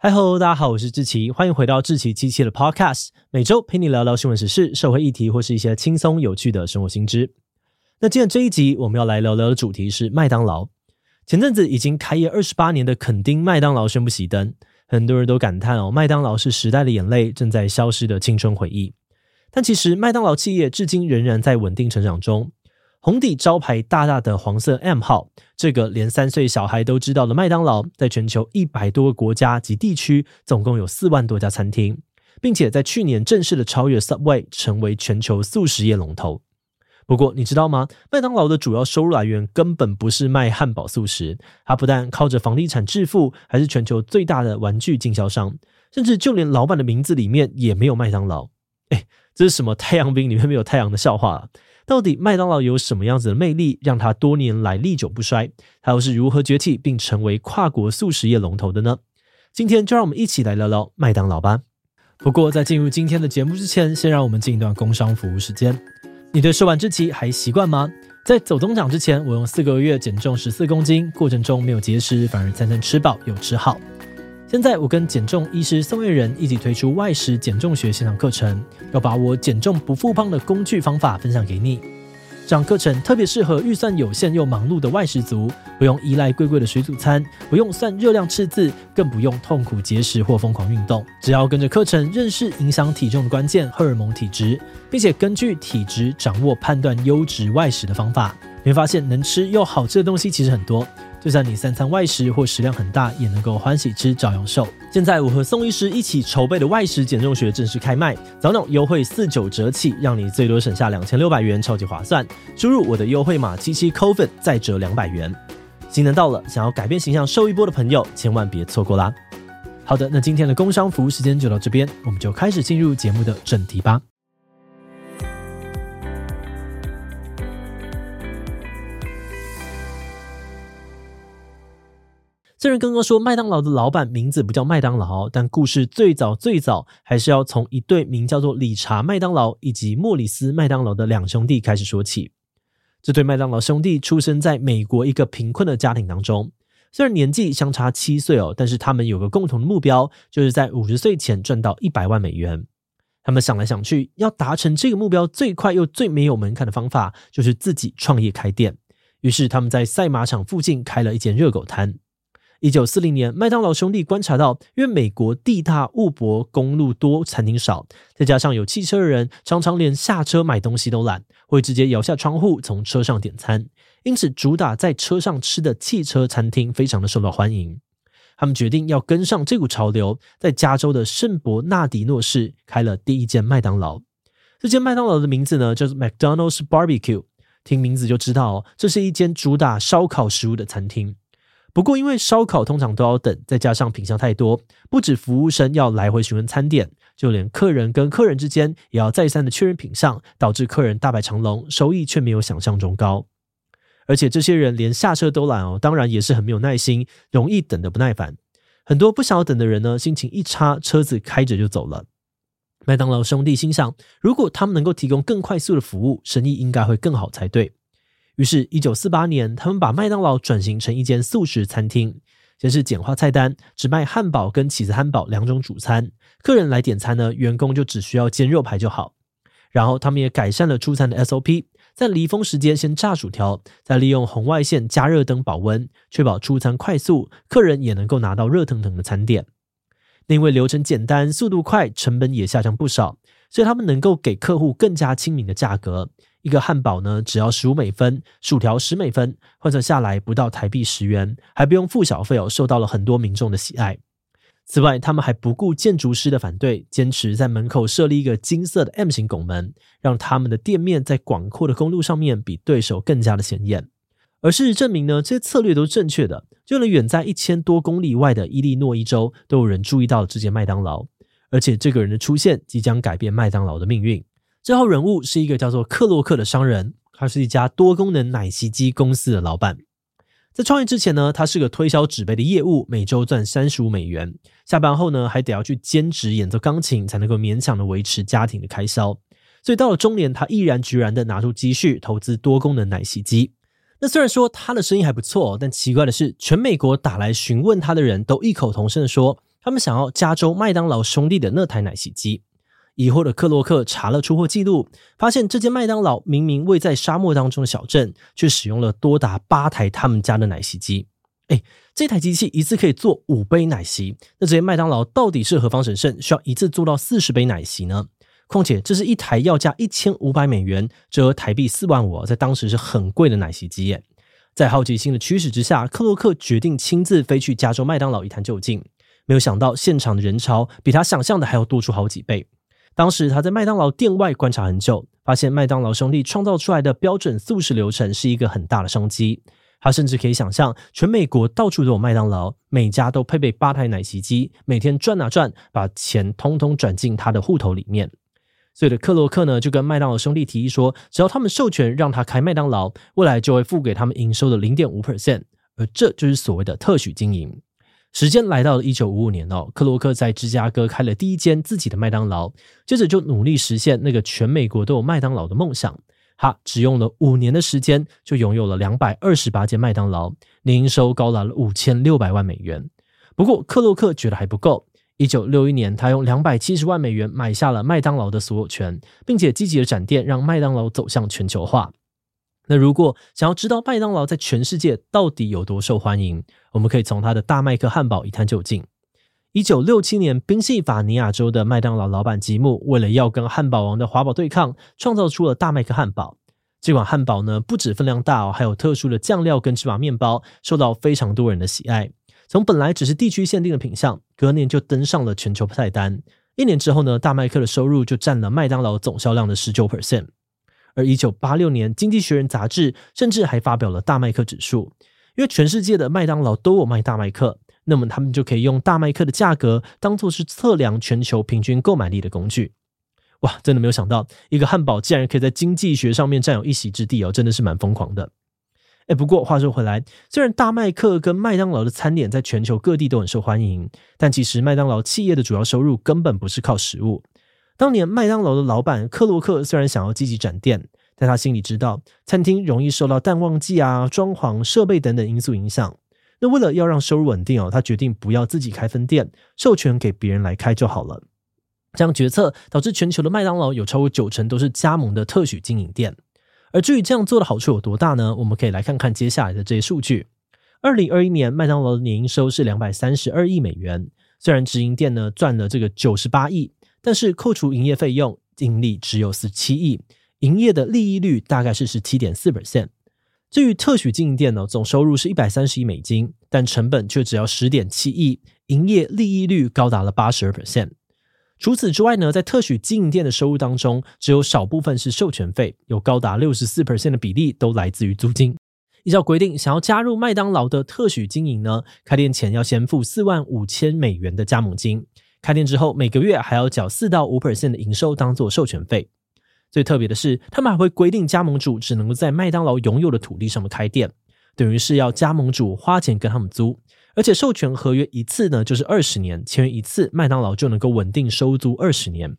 嗨喽，大家好，我是志奇，欢迎回到志奇七七的 Podcast，每周陪你聊聊新闻时事、社会议题或是一些轻松有趣的生活新知。那今天这一集我们要来聊聊的主题是麦当劳。前阵子已经开业二十八年的垦丁麦当劳宣布熄灯，很多人都感叹哦，麦当劳是时代的眼泪，正在消失的青春回忆。但其实麦当劳企业至今仍然在稳定成长中。红底招牌大大的黄色 M 号，这个连三岁小孩都知道的麦当劳，在全球一百多个国家及地区，总共有四万多家餐厅，并且在去年正式的超越 Subway，成为全球速食业龙头。不过，你知道吗？麦当劳的主要收入来源根本不是卖汉堡速食，它不但靠着房地产致富，还是全球最大的玩具经销商，甚至就连老板的名字里面也没有麦当劳。诶，这是什么太阳饼里面没有太阳的笑话？到底麦当劳有什么样子的魅力，让它多年来历久不衰？它又是如何崛起并成为跨国速食业龙头的呢？今天就让我们一起来聊聊麦当劳吧。不过在进入今天的节目之前，先让我们进一段工商服务时间。你对瘦完之期还习惯吗？在走钟奖之前，我用四个月减重十四公斤，过程中没有节食，反而餐餐吃饱又吃好。现在我跟减重医师宋晏仁一起推出外食减重学线上课程，要把我减重不复胖的工具方法分享给你。这堂课程特别适合预算有限又忙碌的外食族，不用依赖贵贵的水煮餐，不用算热量赤字，更不用痛苦节食或疯狂运动。只要跟着课程认识影响体重的关键荷尔蒙体质，并且根据体质掌握判断优质外食的方法，你会发现能吃又好吃的东西其实很多。就算你三餐外食或食量很大，也能够欢喜吃，照样瘦。现在我和宋医师一起筹备的外食减重学正式开卖，早鸟优惠四九折起，让你最多省下两千六百元，超级划算。输入我的优惠码七七 COVID 再折两百元。新年到了，想要改变形象瘦一波的朋友，千万别错过啦！好的，那今天的工商服务时间就到这边，我们就开始进入节目的正题吧。虽然刚刚说麦当劳的老板名字不叫麦当劳，但故事最早最早还是要从一对名叫做理查麦当劳以及莫里斯麦当劳的两兄弟开始说起。这对麦当劳兄弟出生在美国一个贫困的家庭当中，虽然年纪相差七岁哦，但是他们有个共同的目标，就是在五十岁前赚到一百万美元。他们想来想去，要达成这个目标最快又最没有门槛的方法，就是自己创业开店。于是他们在赛马场附近开了一间热狗摊。一九四零年，麦当劳兄弟观察到，因为美国地大物博，公路多，餐厅少，再加上有汽车的人常常连下车买东西都懒，会直接摇下窗户从车上点餐，因此主打在车上吃的汽车餐厅非常的受到欢迎。他们决定要跟上这股潮流，在加州的圣伯纳迪诺市开了第一间麦当劳。这间麦当劳的名字呢，叫做 McDonald's Barbecue，听名字就知道哦，这是一间主打烧烤食物的餐厅。不过，因为烧烤通常都要等，再加上品项太多，不止服务生要来回询问餐点，就连客人跟客人之间也要再三的确认品项，导致客人大排长龙，收益却没有想象中高。而且这些人连下车都懒哦，当然也是很没有耐心，容易等得不耐烦。很多不想要等的人呢，心情一差，车子开着就走了。麦当劳兄弟心想，如果他们能够提供更快速的服务，生意应该会更好才对。于是，一九四八年，他们把麦当劳转型成一间素食餐厅。先是简化菜单，只卖汉堡跟起司汉堡两种主餐。客人来点餐呢，员工就只需要煎肉排就好。然后，他们也改善了出餐的 SOP，在离峰时间先炸薯条，再利用红外线加热灯保温，确保出餐快速，客人也能够拿到热腾腾的餐点。因为流程简单、速度快，成本也下降不少，所以他们能够给客户更加亲民的价格。一个汉堡呢，只要十五美分，薯条十美分，换算下来不到台币十元，还不用付小费哦，受到了很多民众的喜爱。此外，他们还不顾建筑师的反对，坚持在门口设立一个金色的 M 型拱门，让他们的店面在广阔的公路上面比对手更加的显眼。而事实证明呢，这些策略都是正确的，就连远在一千多公里外的伊利诺伊州，都有人注意到了这间麦当劳，而且这个人的出现即将改变麦当劳的命运。这号人物是一个叫做克洛克的商人，他是一家多功能奶昔机公司的老板。在创业之前呢，他是个推销纸杯的业务，每周赚三十五美元。下班后呢，还得要去兼职演奏钢琴，才能够勉强的维持家庭的开销。所以到了中年，他毅然决然的拿出积蓄投资多功能奶昔机。那虽然说他的生意还不错，但奇怪的是，全美国打来询问他的人都异口同声的说，他们想要加州麦当劳兄弟的那台奶昔机。疑惑的克洛克查了出货记录，发现这间麦当劳明明位在沙漠当中的小镇，却使用了多达八台他们家的奶昔机。哎，这台机器一次可以做五杯奶昔，那这些麦当劳到底是何方神圣，需要一次做到四十杯奶昔呢？况且这是一台要价一千五百美元，折合台币四万五，在当时是很贵的奶昔机耶。在好奇心的驱使之下，克洛克决定亲自飞去加州麦当劳一探究竟。没有想到现场的人潮比他想象的还要多出好几倍。当时他在麦当劳店外观察很久，发现麦当劳兄弟创造出来的标准速食流程是一个很大的商机。他甚至可以想象，全美国到处都有麦当劳，每家都配备八台奶昔机，每天转啊转，把钱通通转进他的户头里面。所以的克洛克呢，就跟麦当劳兄弟提议说，只要他们授权让他开麦当劳，未来就会付给他们营收的零点五 percent，而这就是所谓的特许经营。时间来到了一九五五年哦，克洛克在芝加哥开了第一间自己的麦当劳，接着就努力实现那个全美国都有麦当劳的梦想。他只用了五年的时间，就拥有了两百二十八间麦当劳，年营收高达了五千六百万美元。不过克洛克觉得还不够，一九六一年，他用两百七十万美元买下了麦当劳的所有权，并且积极的展店，让麦当劳走向全球化。那如果想要知道麦当劳在全世界到底有多受欢迎，我们可以从它的大麦克汉堡一探究竟。一九六七年，宾夕法尼亚州的麦当劳老板吉姆为了要跟汉堡王的华堡对抗，创造出了大麦克汉堡。这款汉堡呢，不止分量大哦，还有特殊的酱料跟芝麻面包，受到非常多人的喜爱。从本来只是地区限定的品项，隔年就登上了全球菜单。一年之后呢，大麦克的收入就占了麦当劳总销量的十九 percent。而一九八六年，《经济学人》杂志甚至还发表了大麦克指数，因为全世界的麦当劳都有卖大麦克，那么他们就可以用大麦克的价格当做是测量全球平均购买力的工具。哇，真的没有想到，一个汉堡竟然可以在经济学上面占有一席之地哦，真的是蛮疯狂的。哎，不过话说回来，虽然大麦克跟麦当劳的餐点在全球各地都很受欢迎，但其实麦当劳企业的主要收入根本不是靠食物。当年麦当劳的老板克洛克虽然想要积极展店，但他心里知道餐厅容易受到淡旺季啊、装潢、设备等等因素影响。那为了要让收入稳定哦，他决定不要自己开分店，授权给别人来开就好了。这样决策导致全球的麦当劳有超过九成都是加盟的特许经营店。而至于这样做的好处有多大呢？我们可以来看看接下来的这些数据。二零二一年麦当劳的年营收是两百三十二亿美元，虽然直营店呢赚了这个九十八亿。但是扣除营业费用，净利只有十七亿，营业的利益率大概是十七点四 percent。至于特许经营店呢，总收入是一百三十亿美金，但成本却只要十点七亿，营业利益率高达了八十二 percent。除此之外呢，在特许经营店的收入当中，只有少部分是授权费，有高达六十四 percent 的比例都来自于租金。依照规定，想要加入麦当劳的特许经营呢，开店前要先付四万五千美元的加盟金。开店之后，每个月还要缴四到五 percent 的营收当做授权费。最特别的是，他们还会规定加盟主只能够在麦当劳拥有的土地上面开店，等于是要加盟主花钱跟他们租。而且授权合约一次呢，就是二十年，签约一次，麦当劳就能够稳定收租二十年。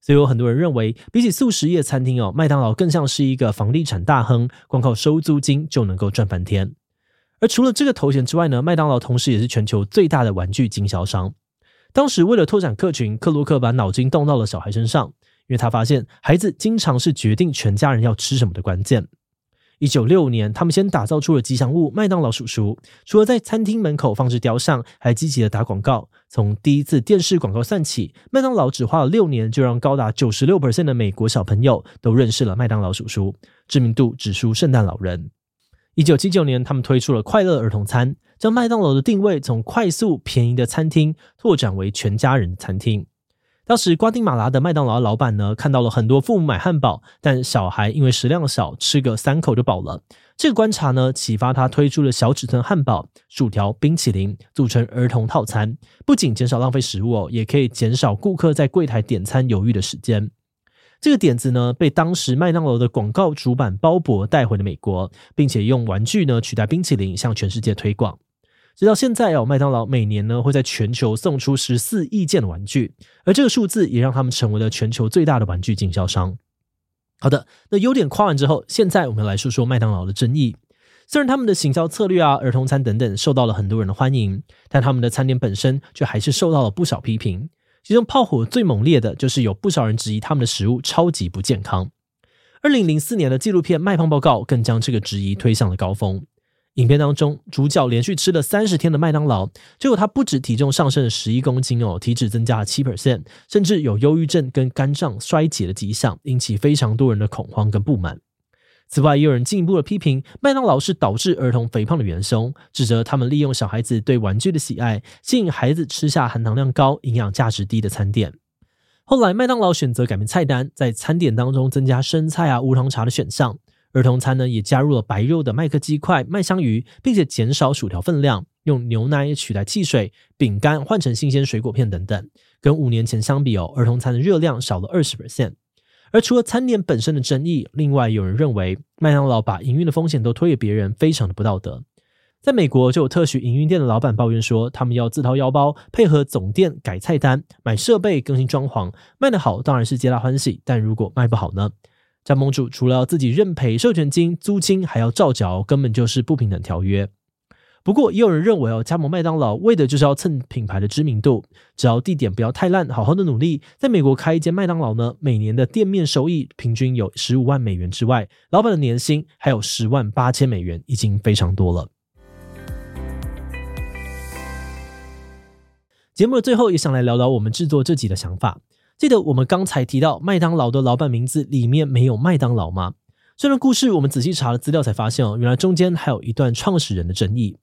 所以有很多人认为，比起速食业餐厅哦，麦当劳更像是一个房地产大亨，光靠收租金就能够赚翻天。而除了这个头衔之外呢，麦当劳同时也是全球最大的玩具经销商。当时为了拓展客群，克洛克把脑筋动到了小孩身上，因为他发现孩子经常是决定全家人要吃什么的关键。一九六五年，他们先打造出了吉祥物麦当劳叔叔，除了在餐厅门口放置雕像，还积极的打广告。从第一次电视广告算起，麦当劳只花了六年，就让高达九十六 percent 的美国小朋友都认识了麦当劳叔叔，知名度只输圣诞老人。一九七九年，他们推出了快乐儿童餐。将麦当劳的定位从快速便宜的餐厅拓展为全家人的餐厅。当时瓜地马拉的麦当劳老板呢，看到了很多父母买汉堡，但小孩因为食量小，吃个三口就饱了。这个观察呢，启发他推出了小尺寸汉堡、薯条、冰淇淋，组成儿童套餐，不仅减少浪费食物哦，也可以减少顾客在柜台点餐犹豫的时间。这个点子呢，被当时麦当劳的广告主板鲍勃带回了美国，并且用玩具呢取代冰淇淋，向全世界推广。直到现在哦，麦当劳每年呢会在全球送出十四亿件的玩具，而这个数字也让他们成为了全球最大的玩具经销商。好的，那优点夸完之后，现在我们来说说麦当劳的争议。虽然他们的行销策略啊、儿童餐等等受到了很多人的欢迎，但他们的餐点本身却还是受到了不少批评。其中炮火最猛烈的就是有不少人质疑他们的食物超级不健康。二零零四年的纪录片《卖胖报告》更将这个质疑推向了高峰。影片当中，主角连续吃了三十天的麦当劳，结果他不止体重上升了十一公斤哦，体脂增加了七 percent，甚至有忧郁症跟肝脏衰竭的迹象，引起非常多人的恐慌跟不满。此外，也有人进一步的批评麦当劳是导致儿童肥胖的元凶，指责他们利用小孩子对玩具的喜爱，吸引孩子吃下含糖量高、营养价值低的餐点。后来，麦当劳选择改变菜单，在餐点当中增加生菜啊、无糖茶的选项；儿童餐呢，也加入了白肉的麦克鸡块、麦香鱼，并且减少薯条分量，用牛奶取代汽水，饼干换成新鲜水果片等等。跟五年前相比哦，儿童餐的热量少了二十 percent。而除了餐点本身的争议，另外有人认为麦当劳把营运的风险都推给别人，非常的不道德。在美国，就有特许营运店的老板抱怨说，他们要自掏腰包，配合总店改菜单、买设备、更新装潢，卖得好当然是皆大欢喜，但如果卖不好呢？加盟主除了要自己认赔授权金、租金，还要照缴，根本就是不平等条约。不过，也有人认为哦，加盟麦当劳为的就是要蹭品牌的知名度，只要地点不要太烂，好好的努力，在美国开一间麦当劳呢，每年的店面收益平均有十五万美元之外，老板的年薪还有十万八千美元，已经非常多了。节目的最后，也想来聊聊我们制作这集的想法。记得我们刚才提到麦当劳的老板名字里面没有麦当劳吗？这段故事我们仔细查了资料才发现哦，原来中间还有一段创始人的争议。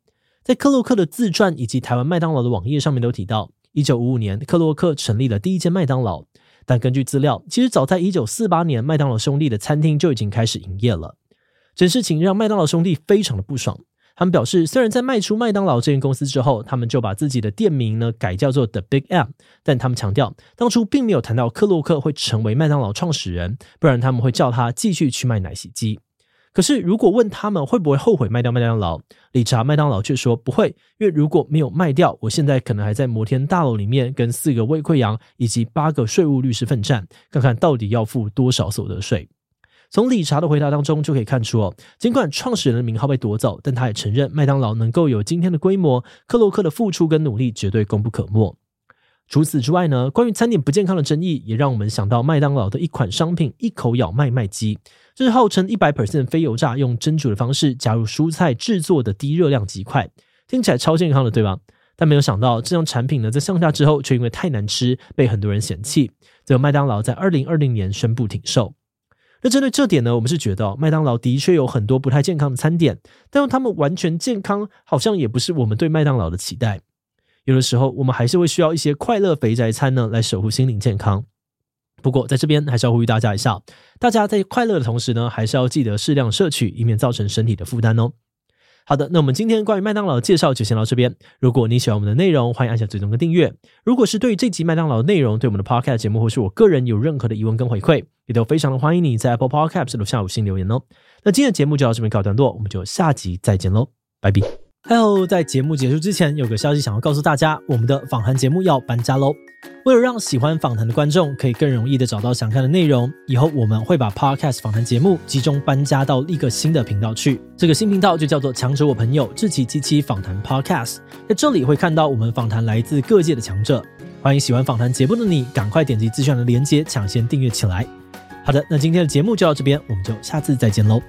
在克洛克的自传以及台湾麦当劳的网页上面都提到，一九五五年克洛克成立了第一间麦当劳。但根据资料，其实早在一九四八年，麦当劳兄弟的餐厅就已经开始营业了。这事情让麦当劳兄弟非常的不爽。他们表示，虽然在卖出麦当劳这间公司之后，他们就把自己的店名呢改叫做 The Big M，但他们强调，当初并没有谈到克洛克会成为麦当劳创始人，不然他们会叫他继续去卖奶昔机。可是，如果问他们会不会后悔卖掉麦当劳，理查麦当劳却说不会，因为如果没有卖掉，我现在可能还在摩天大楼里面跟四个胃溃疡以及八个税务律师奋战，看看到底要付多少所得税。从理查的回答当中就可以看出哦，尽管创始人的名号被夺走，但他也承认麦当劳能够有今天的规模，克洛克的付出跟努力绝对功不可没。除此之外呢，关于餐点不健康的争议，也让我们想到麦当劳的一款商品——一口咬麦麦鸡。这是号称一百 percent 非油炸，用蒸煮的方式加入蔬菜制作的低热量鸡块，听起来超健康的，对吧？但没有想到，这项产品呢，在上架之后，却因为太难吃，被很多人嫌弃。最后，麦当劳在二零二零年宣布停售。那针对这点呢，我们是觉得麦当劳的确有很多不太健康的餐点，但用他们完全健康，好像也不是我们对麦当劳的期待。有的时候，我们还是会需要一些快乐肥宅餐呢，来守护心灵健康。不过，在这边还是要呼吁大家一下，大家在快乐的同时呢，还是要记得适量摄取，以免造成身体的负担哦。好的，那我们今天关于麦当劳的介绍就先到这边。如果你喜欢我们的内容，欢迎按下追踪跟订阅。如果是对于这集麦当劳的内容，对我们的 Podcast 节目或是我个人有任何的疑问跟回馈，也都非常的欢迎你在 Apple Podcast 留下五星留言哦。那今天的节目就到这边告一段落，我们就下集再见喽，拜拜。还有，在节目结束之前，有个消息想要告诉大家，我们的访谈节目要搬家喽。为了让喜欢访谈的观众可以更容易的找到想看的内容，以后我们会把 Podcast 访谈节目集中搬家到一个新的频道去。这个新频道就叫做“强者我朋友志祺七七访谈 Podcast”。在这里会看到我们访谈来自各界的强者。欢迎喜欢访谈节目的你，赶快点击资讯的链接，抢先订阅起来。好的，那今天的节目就到这边，我们就下次再见喽。